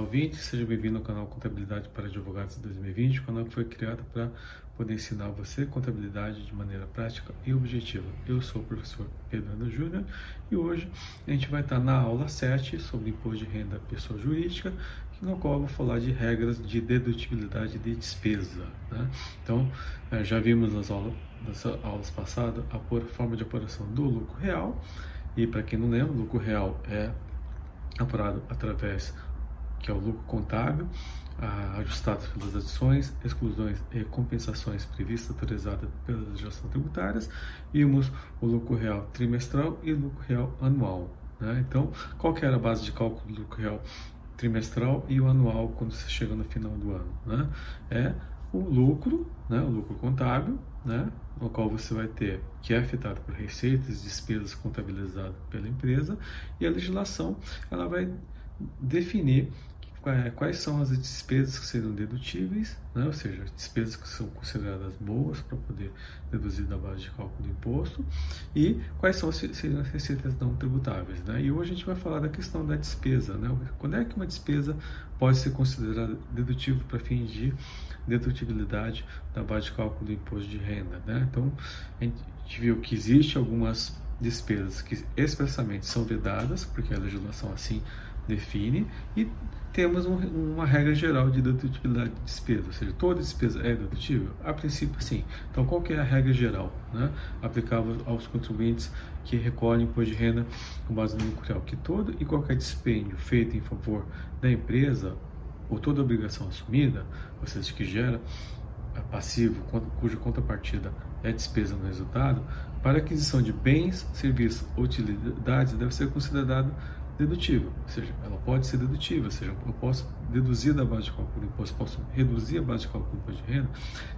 ouvinte, seja bem-vindo ao canal Contabilidade para Advogados 2020, o canal que foi criado para poder ensinar você contabilidade de maneira prática e objetiva. Eu sou o professor Pedro Júnior e hoje a gente vai estar na aula 7 sobre imposto de renda pessoa jurídica, no qual eu vou falar de regras de dedutibilidade de despesa. Né? Então, eh, já vimos nas aulas, nas aulas passadas a forma de apuração do lucro real, e para quem não lembra, o lucro real é apurado através que é o lucro contábil, ajustado pelas adições, exclusões e compensações previstas autorizadas pelas legislações tributárias, vimos o lucro real trimestral e lucro real anual. Né? Então, qual que era a base de cálculo do lucro real trimestral e o anual quando você chega no final do ano? Né? É o lucro, né, o lucro contábil, né, no qual você vai ter que é afetado por receitas, despesas contabilizadas pela empresa e a legislação ela vai definir quais são as despesas que serão dedutíveis, né? ou seja, despesas que são consideradas boas para poder deduzir da base de cálculo do imposto, e quais são as, seriam as receitas não tributáveis. Né? E hoje a gente vai falar da questão da despesa. Né? Quando é que uma despesa pode ser considerada dedutível para fins de dedutibilidade da base de cálculo do imposto de renda? Né? Então, a gente viu que existe algumas despesas que expressamente são vedadas, porque a legislação assim define, e temos um, uma regra geral de dedutibilidade de despesa, ou seja, toda despesa é dedutível? A princípio, sim. Então, qual que é a regra geral né, aplicável aos contribuintes que recolhem imposto de renda com base no lucro real? Que todo e qualquer dispêndio feito em favor da empresa ou toda obrigação assumida, ou seja, que gera passivo cuja contrapartida é despesa no resultado, para aquisição de bens, serviços ou utilidades deve ser considerado dedutível, ou seja, ela pode ser dedutível, ou seja, eu posso deduzir da base de cálculo do imposto, posso reduzir a base de cálculo do imposto de renda,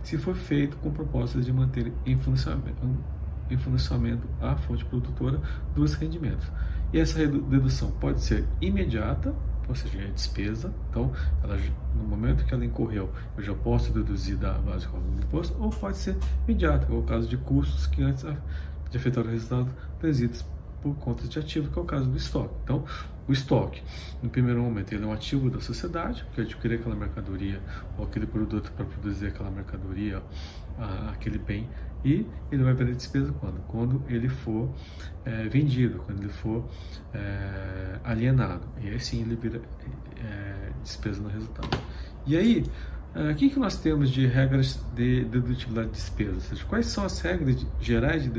se for feito com propósito de manter em funcionamento, a fonte produtora dos rendimentos. E essa dedução pode ser imediata, ou seja, é despesa, então ela, no momento que ela incorreu, eu já posso deduzir da base de cálculo do imposto, ou pode ser imediata, é o caso de custos que antes de efetuar o resultado trazidos por conta de ativo, que é o caso do estoque. Então, o estoque, no primeiro momento, ele é um ativo da sociedade, que adquire aquela mercadoria ou aquele produto para produzir aquela mercadoria, aquele bem, e ele vai virar despesa quando? Quando ele for é, vendido, quando ele for é, alienado. E aí sim ele vira é, despesa no resultado. E aí, o que, que nós temos de regras de dedutibilidade de despesa? Ou seja, quais são as regras gerais de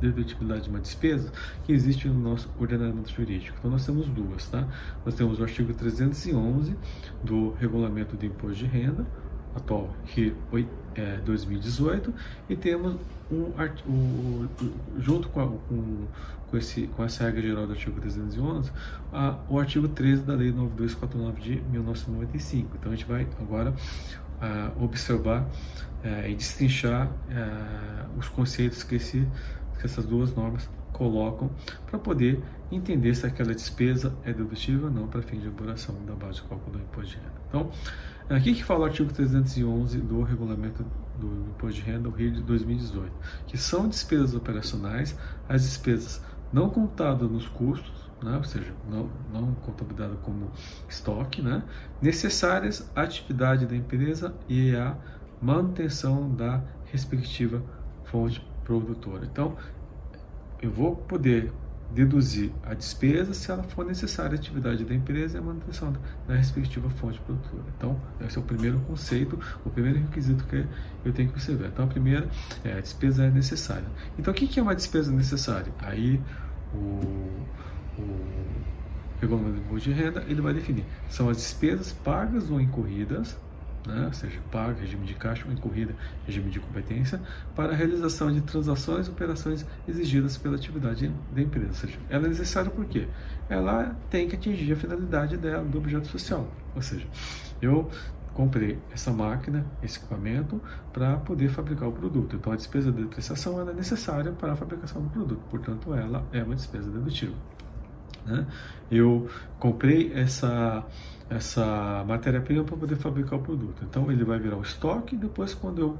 dedutibilidade de uma despesa que existe no nosso ordenamento jurídico. Então nós temos duas, tá? Nós temos o artigo 311 do Regulamento de Imposto de Renda, atual RI é, 2018, e temos um, o, junto com, a, com, com, esse, com essa regra geral do artigo 311, a, o artigo 13 da Lei 9249 de 1995. Então a gente vai agora a, observar é, e destrinchar é, os conceitos que esse que essas duas normas colocam para poder entender se aquela despesa é dedutível ou não para fim de elaboração da base de cálculo do imposto de renda. Então, aqui que fala o artigo 311 do regulamento do imposto de renda, o RIR de 2018, que são despesas operacionais, as despesas não contadas nos custos, né, ou seja, não, não contabilizadas como estoque, né, necessárias à atividade da empresa e à manutenção da respectiva fonte produtora. Então, eu vou poder deduzir a despesa se ela for necessária à atividade da empresa e a manutenção da respectiva fonte produtora. Então, esse é o primeiro conceito, o primeiro requisito que eu tenho que observar. Então, a primeira é a despesa é necessária. Então, o que é uma despesa necessária? Aí, o, o regulamento de renda, ele vai definir. São as despesas pagas ou incorridas né, seja, paga, regime de caixa ou incorrida, regime de competência, para a realização de transações e operações exigidas pela atividade da empresa. Ou seja, ela é necessária por quê? Ela tem que atingir a finalidade dela, do objeto social. Ou seja, eu comprei essa máquina, esse equipamento, para poder fabricar o produto. Então, a despesa de depreciação é necessária para a fabricação do produto, portanto, ela é uma despesa dedutível. Né? Eu comprei essa, essa matéria-prima para poder fabricar o produto. Então ele vai virar o estoque e depois quando eu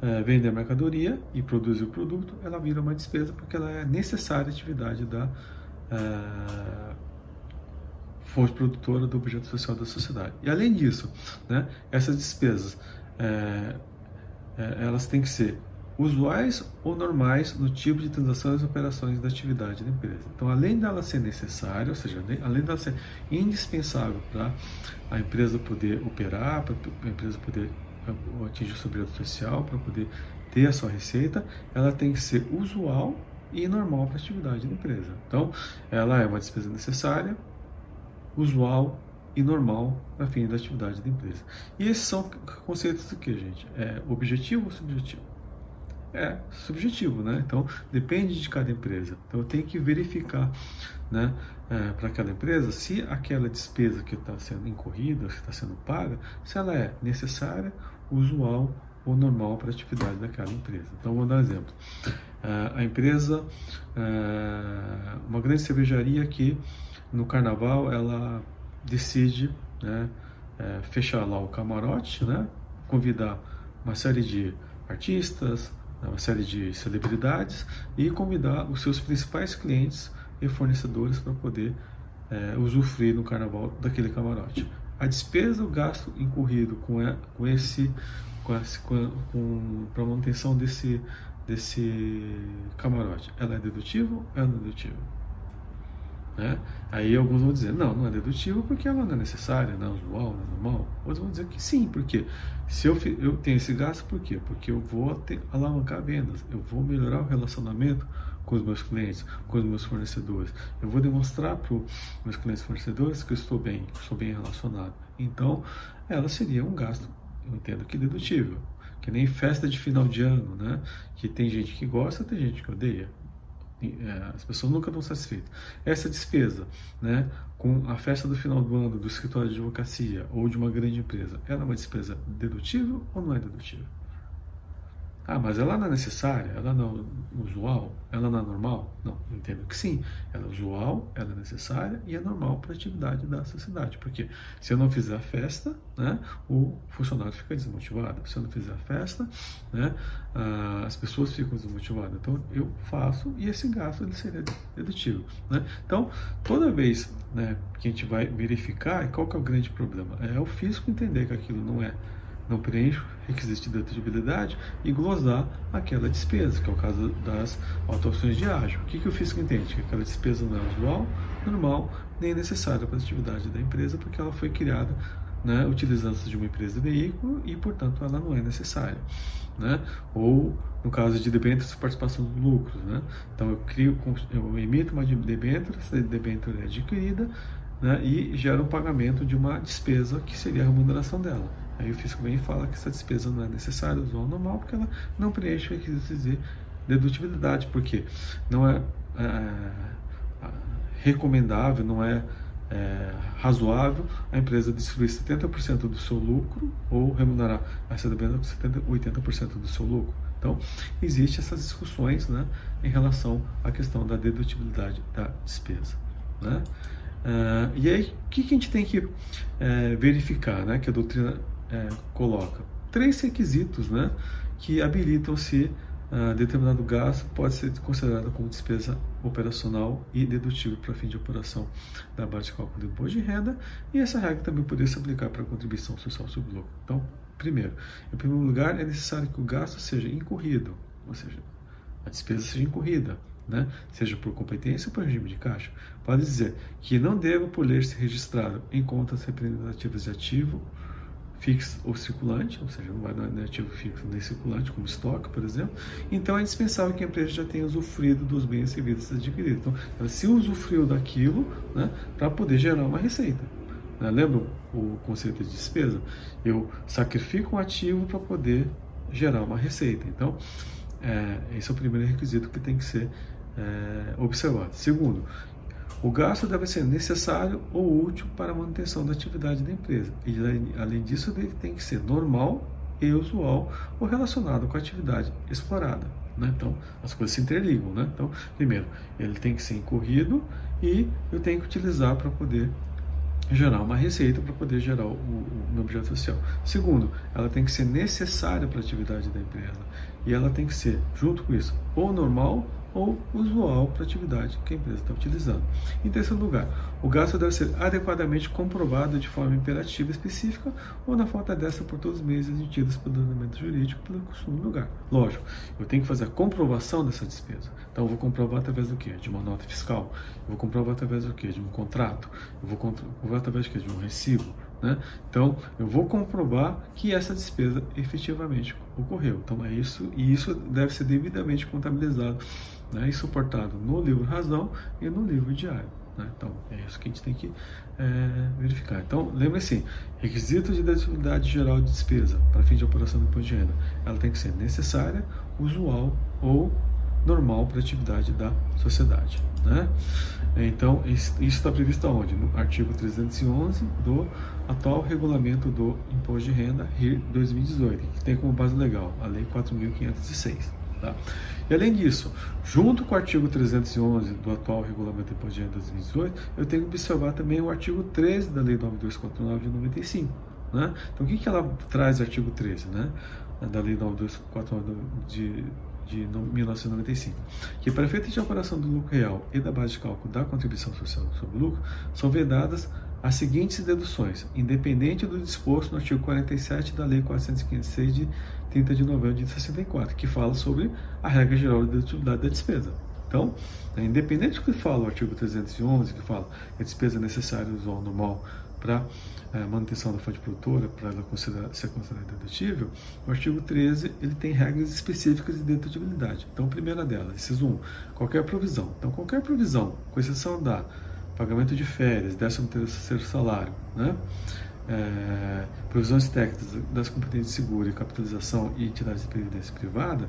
é, vender a mercadoria e produzir o produto, ela vira uma despesa porque ela é necessária atividade da, é, fonte produtora do objeto social da sociedade. E além disso, né, essas despesas é, é, elas têm que ser usuais ou normais no tipo de transações e operações da atividade da empresa. Então, além dela ser necessária, ou seja, além dela ser indispensável para a empresa poder operar, para a empresa poder eh, atingir o objeto social, para poder ter a sua receita, ela tem que ser usual e normal para a atividade da empresa. Então, ela é uma despesa necessária, usual e normal para fim da atividade da empresa. E esses são conceitos do que, gente? É objetivo ou subjetivo? É subjetivo, né? Então depende de cada empresa. Então eu tenho que verificar, né, é, para cada empresa se aquela despesa que está sendo incorrida, que está sendo paga, se ela é necessária, usual ou normal para a atividade daquela empresa. Então vou dar um exemplo. É, a empresa, é, uma grande cervejaria que no carnaval ela decide né, é, fechar lá o camarote, né, convidar uma série de artistas, uma série de celebridades e convidar os seus principais clientes e fornecedores para poder é, usufruir no carnaval daquele camarote. A despesa, o gasto incorrido com, esse, com, esse, com, com para manutenção desse, desse camarote, ela é dedutível ou ela não é dedutível? Né? Aí alguns vão dizer, não, não é dedutivo porque ela não é necessária, não é usual, não é normal. Outros vão dizer que sim, porque se eu, eu tenho esse gasto, por quê? Porque eu vou ter, alavancar vendas, eu vou melhorar o relacionamento com os meus clientes, com os meus fornecedores. Eu vou demonstrar para os meus clientes fornecedores que eu estou bem, que estou bem relacionado. Então, ela seria um gasto, eu entendo que dedutível. Que nem festa de final de ano, né? Que tem gente que gosta, tem gente que odeia. É, as pessoas nunca estão satisfeitas. Essa despesa, né, com a festa do final do ano do escritório de advocacia ou de uma grande empresa, ela é uma despesa dedutível ou não é dedutível? Ah, mas ela não é necessária, ela não é usual, ela não é normal? Não, entendo que sim. Ela é usual, ela é necessária e é normal para a atividade da sociedade. Porque se eu não fizer a festa, né, o funcionário fica desmotivado. Se eu não fizer a festa, né, as pessoas ficam desmotivadas. Então eu faço e esse gasto ele seria dedutivo. Né? Então, toda vez né, que a gente vai verificar, qual que é o grande problema? É o fisco entender que aquilo não é não preenche o requisito de dedutível e glosar aquela despesa, que é o caso das autuações de ágio. O que, que o fisco entende? Que aquela despesa não é usual, normal, nem necessária para a atividade da empresa, porque ela foi criada né, utilizando-se de uma empresa de veículo e, portanto, ela não é necessária. Né? Ou, no caso de debêntures, participação dos lucros. Né? Então, eu, crio, eu emito uma debênture, essa debênture é adquirida né, e gera um pagamento de uma despesa que seria a remuneração dela. Aí o fisco vem e fala que essa despesa não é necessária, usual normal, porque ela não preenche o requisito de dedutibilidade, porque não é, é recomendável, não é, é, razoável a empresa destruir 70% do seu lucro ou remunerar essa despesa com 70, 80% do seu lucro. Então, existem essas discussões né, em relação à questão da dedutibilidade da despesa. Né? Uh, e aí, o que, que, a gente tem que uh, verificar, né, que a doutrina é, coloca três requisitos né, que habilitam se uh, determinado gasto pode ser considerado como despesa operacional e dedutível para fim de operação da base de cálculo do imposto de renda, e essa regra também poderia se aplicar para a contribuição social sobre lucro. Então, primeiro, em primeiro lugar, é necessário que o gasto seja incorrido, ou seja, a despesa seja incorrida, né? seja por competência ou por regime de caixa. Pode dizer que não deva, por ler, ser registrado em contas representativas de ativo fixo ou circulante, ou seja, não vai dar ativo fixo nem circulante, como estoque, por exemplo. Então é indispensável que a empresa já tenha usufruído dos bens e serviços adquiridos. Então, ela se usufruiu daquilo né, para poder gerar uma receita. Né? Lembra o conceito de despesa? Eu sacrifico um ativo para poder gerar uma receita. Então, é, esse é o primeiro requisito que tem que ser é, observado. Segundo, o gasto deve ser necessário ou útil para a manutenção da atividade da empresa. E, além disso, ele tem que ser normal e usual ou relacionado com a atividade explorada. Né? Então, as coisas se interligam. Né? Então, primeiro, ele tem que ser incorrido e eu tenho que utilizar para poder gerar uma receita para poder gerar o, o, o, objeto social. Segundo, ela tem que ser necessária para a atividade da empresa e ela tem que ser, junto com isso, ou normal ou usual para a atividade que a empresa está utilizando. Em terceiro lugar, o gasto deve ser adequadamente comprovado de forma imperativa específica ou na falta dessa por todos os meios exigidos pelo ordenamento jurídico pelo costume do lugar. Lógico, eu tenho que fazer a comprovação dessa despesa. Então eu vou comprovar através do quê? De uma nota fiscal. Eu vou comprovar através do quê? De um contrato. Eu vou comprovar através de quê? De um recibo. Né? Então, eu vou comprovar que essa despesa efetivamente ocorreu. Então, é isso, e isso deve ser devidamente contabilizado né, e suportado no livro razão e no livro diário. Né? Então, é isso que a gente tem que é, verificar. Então, lembre-se, requisitos de dedutibilidade geral de despesa para fim de operação do imposto de renda, ela tem que ser necessária, usual ou normal para a atividade da sociedade. Né? Então, isso está previsto aonde? No artigo 311 do atual regulamento do Imposto de Renda, RIR 2018, que tem como base legal a Lei 4.506. Tá? E além disso, junto com o artigo 311 do atual regulamento do Imposto de Renda 2018, eu tenho que observar também o artigo 13 da Lei 9249 de 95. Né? Então, o que, que ela traz artigo 13 né? da Lei 9249 de de 1995, que para efeito de operação do lucro real e da base de cálculo da contribuição social sobre o lucro, são vedadas as seguintes deduções, independente do disposto no artigo 47 da Lei 456 de 30 de novembro de 64, que fala sobre a regra geral de dedutibilidade da despesa. Então, é independente do que fala o artigo 311, que fala que a despesa necessária usual normal para a é, manutenção da fonte produtora, para ela considerar, ser considerada dedutível, o artigo 13 ele tem regras específicas de dedutibilidade. Então, a primeira delas, inciso 1, qualquer provisão. Então, qualquer provisão, com exceção da pagamento de férias, décimo terceiro salário, né? É, provisões técnicas das competências de seguro e capitalização e entidades de previdência privada,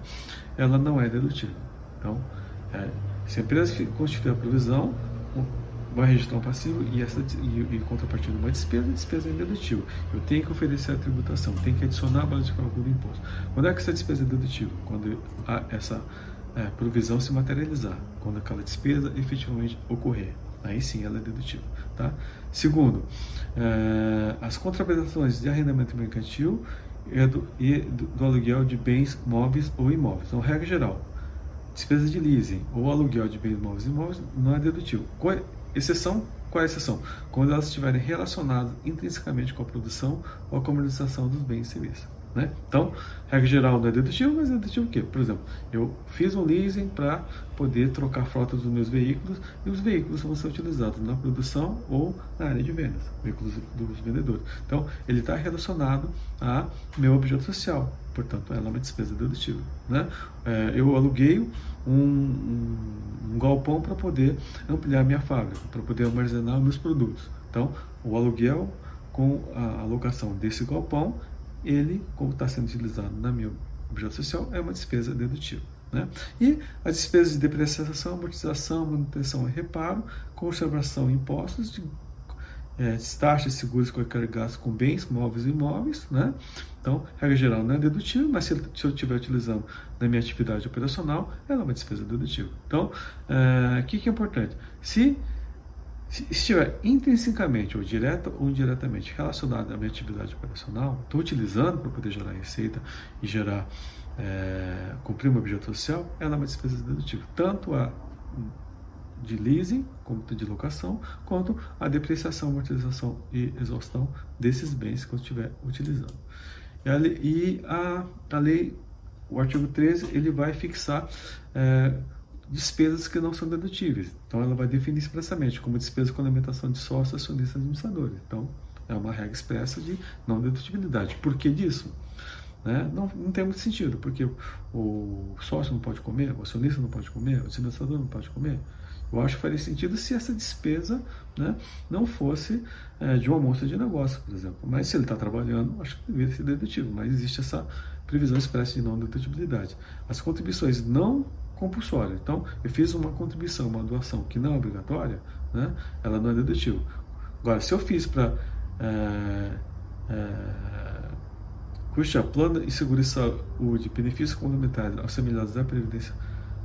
ela não é dedutível. Então, é, se a empresa constituir a provisão, vai registrar um passivo e, essa, e, e contrapartida uma despesa, despesa é dedutível. Eu tenho que oferecer a tributação, tenho que adicionar a base de cálculo do imposto. Quando é que essa despesa é dedutível? Quando essa é, provisão se materializar, quando aquela despesa efetivamente ocorrer. Aí sim ela é dedutível. Tá? Segundo, é, as contraprestações de arrendamento mercantil e do, e do, aluguel de bens móveis ou imóveis. Então, regra geral, despesa de leasing ou aluguel de bens móveis e imóveis não é dedutível. Exceção, qual é a exceção? Quando elas estiverem relacionadas intrinsecamente com a produção ou a comercialização dos bens e serviços. Né? Então, regra geral não é dedutível, mas é dedutível o quê? Por exemplo, eu fiz um leasing para poder trocar frotas dos meus veículos e os veículos vão ser utilizados na produção ou na área de vendas, veículos dos vendedores. Então, ele está relacionado a meu objeto social, portanto, ela é uma despesa dedutível. Né? É, eu aluguei um, um, um galpão para poder ampliar minha fábrica, para poder armazenar meus produtos. Então, o aluguel com a alocação desse galpão ele, como está sendo utilizado na minha objeto social, é uma despesa dedutível. Né? E as despesas de depreciação, amortização, manutenção e reparo, conservação e impostos, de, é, taxas, seguros, qualquer gasto com bens, móveis e imóveis. Né? Então, regra geral não é dedutível, mas se, se eu estiver utilizando na minha atividade operacional, ela é uma despesa dedutível. Então, o é, que, que é importante? Se se estiver intrinsecamente ou direta ou indiretamente relacionado à minha atividade operacional, estou utilizando para poder gerar receita e gerar, é, cumprir um objeto social, ela é uma despesa dedutível, tanto a de leasing, como de locação, quanto a depreciação, amortização e exaustão desses bens que eu estiver utilizando. E a, e a, a lei, o artigo 13, ele vai fixar é, despesas que não são dedutíveis. Então, ela vai definir expressamente como despesa com alimentação de sócios, acionistas e administradores. Então, é uma regra expressa de não dedutibilidade. Por que disso? Né? Não, não tem muito sentido, porque o sócio não pode comer, o acionista não pode comer, o administrador não pode comer. Eu acho que faria sentido se essa despesa né, não fosse é, de uma moça de negócio, por exemplo. Mas se ele está trabalhando, acho que deveria ser dedutível. Mas existe essa previsão expressa de não dedutibilidade. As contribuições não compulsória. Então, eu fiz uma contribuição, uma doação que não é obrigatória, né, ela não é dedutível. Agora, se eu fiz para é, é, plano e seguro de saúde, benefícios complementares assemelhados à Previdência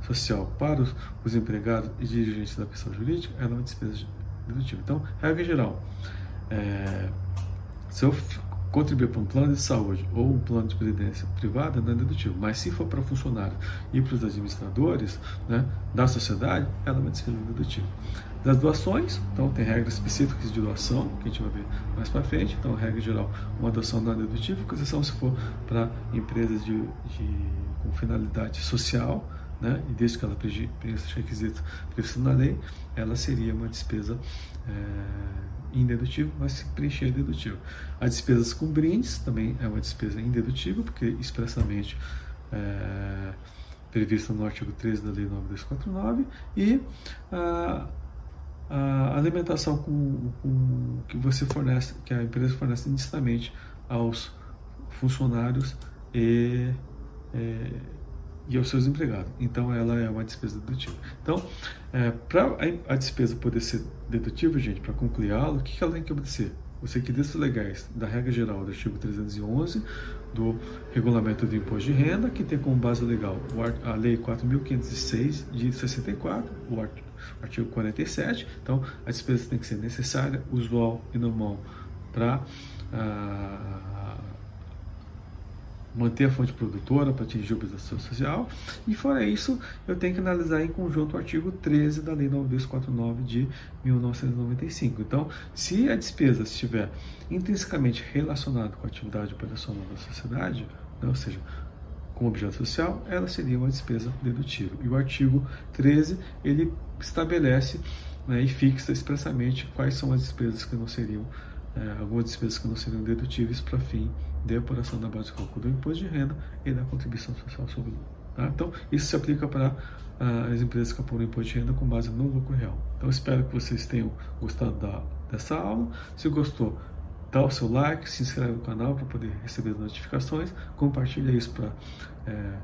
Social para os, os empregados e dirigentes da pessoa jurídica, ela é uma despesa dedutível. Então, regra geral, é, se eu contribuir para um plano de saúde ou um plano de previdência privada não é dedutivo, mas se for para funcionário e para os administradores né, da sociedade, ela vai ser dedutível. Das doações, então tem regras específicas de doação, que a gente vai ver mais para frente, então regra geral, uma doação não é dedutível, com exceção se for para empresas de, de, com finalidade social, né, e desde que ela preencha os requisitos previstos na lei, ela seria uma despesa é, indedutível, mas se preencher dedutível. As despesas com brindes também é uma despesa indedutível, porque expressamente é, prevista no artigo 13 da Lei 9249, e a, a alimentação com, com, que você fornece, que a empresa fornece indistintamente aos funcionários e é, e aos seus empregados. Então, ela é uma despesa dedutível. Então, é, para a despesa poder ser dedutível, gente, para concluir a aula, o que ela tem que obedecer? Os requisitos legais da regra geral do artigo 311 do Regulamento do Imposto de Renda, que tem como base legal a Lei 4.506 de 64, o artigo 47. Então, a despesa tem que ser necessária, usual e normal para manter a fonte produtora para atingir a obrigação social. E fora isso, eu tenho que analisar em conjunto o artigo 13 da Lei 9249 de 1995. Então, se a despesa estiver intrinsecamente relacionada com a atividade operacional da sociedade, né, ou seja, com objeto social, ela seria uma despesa dedutível. E o artigo 13, ele estabelece né, e fixa expressamente quais são as despesas que não seriam é, algumas despesas que não seriam dedutíveis para fim de apuração da base de cálculo do imposto de renda e da contribuição social sobre o. Tá? Então, isso se aplica para uh, as empresas que apuram imposto de renda com base no lucro real. Então, espero que vocês tenham gostado da, dessa aula. Se gostou, dá o seu like, se inscreve no canal para poder receber as notificações, compartilha isso para é, é,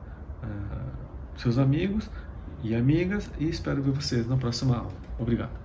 seus amigos e amigas e espero ver vocês na próxima aula. Obrigado.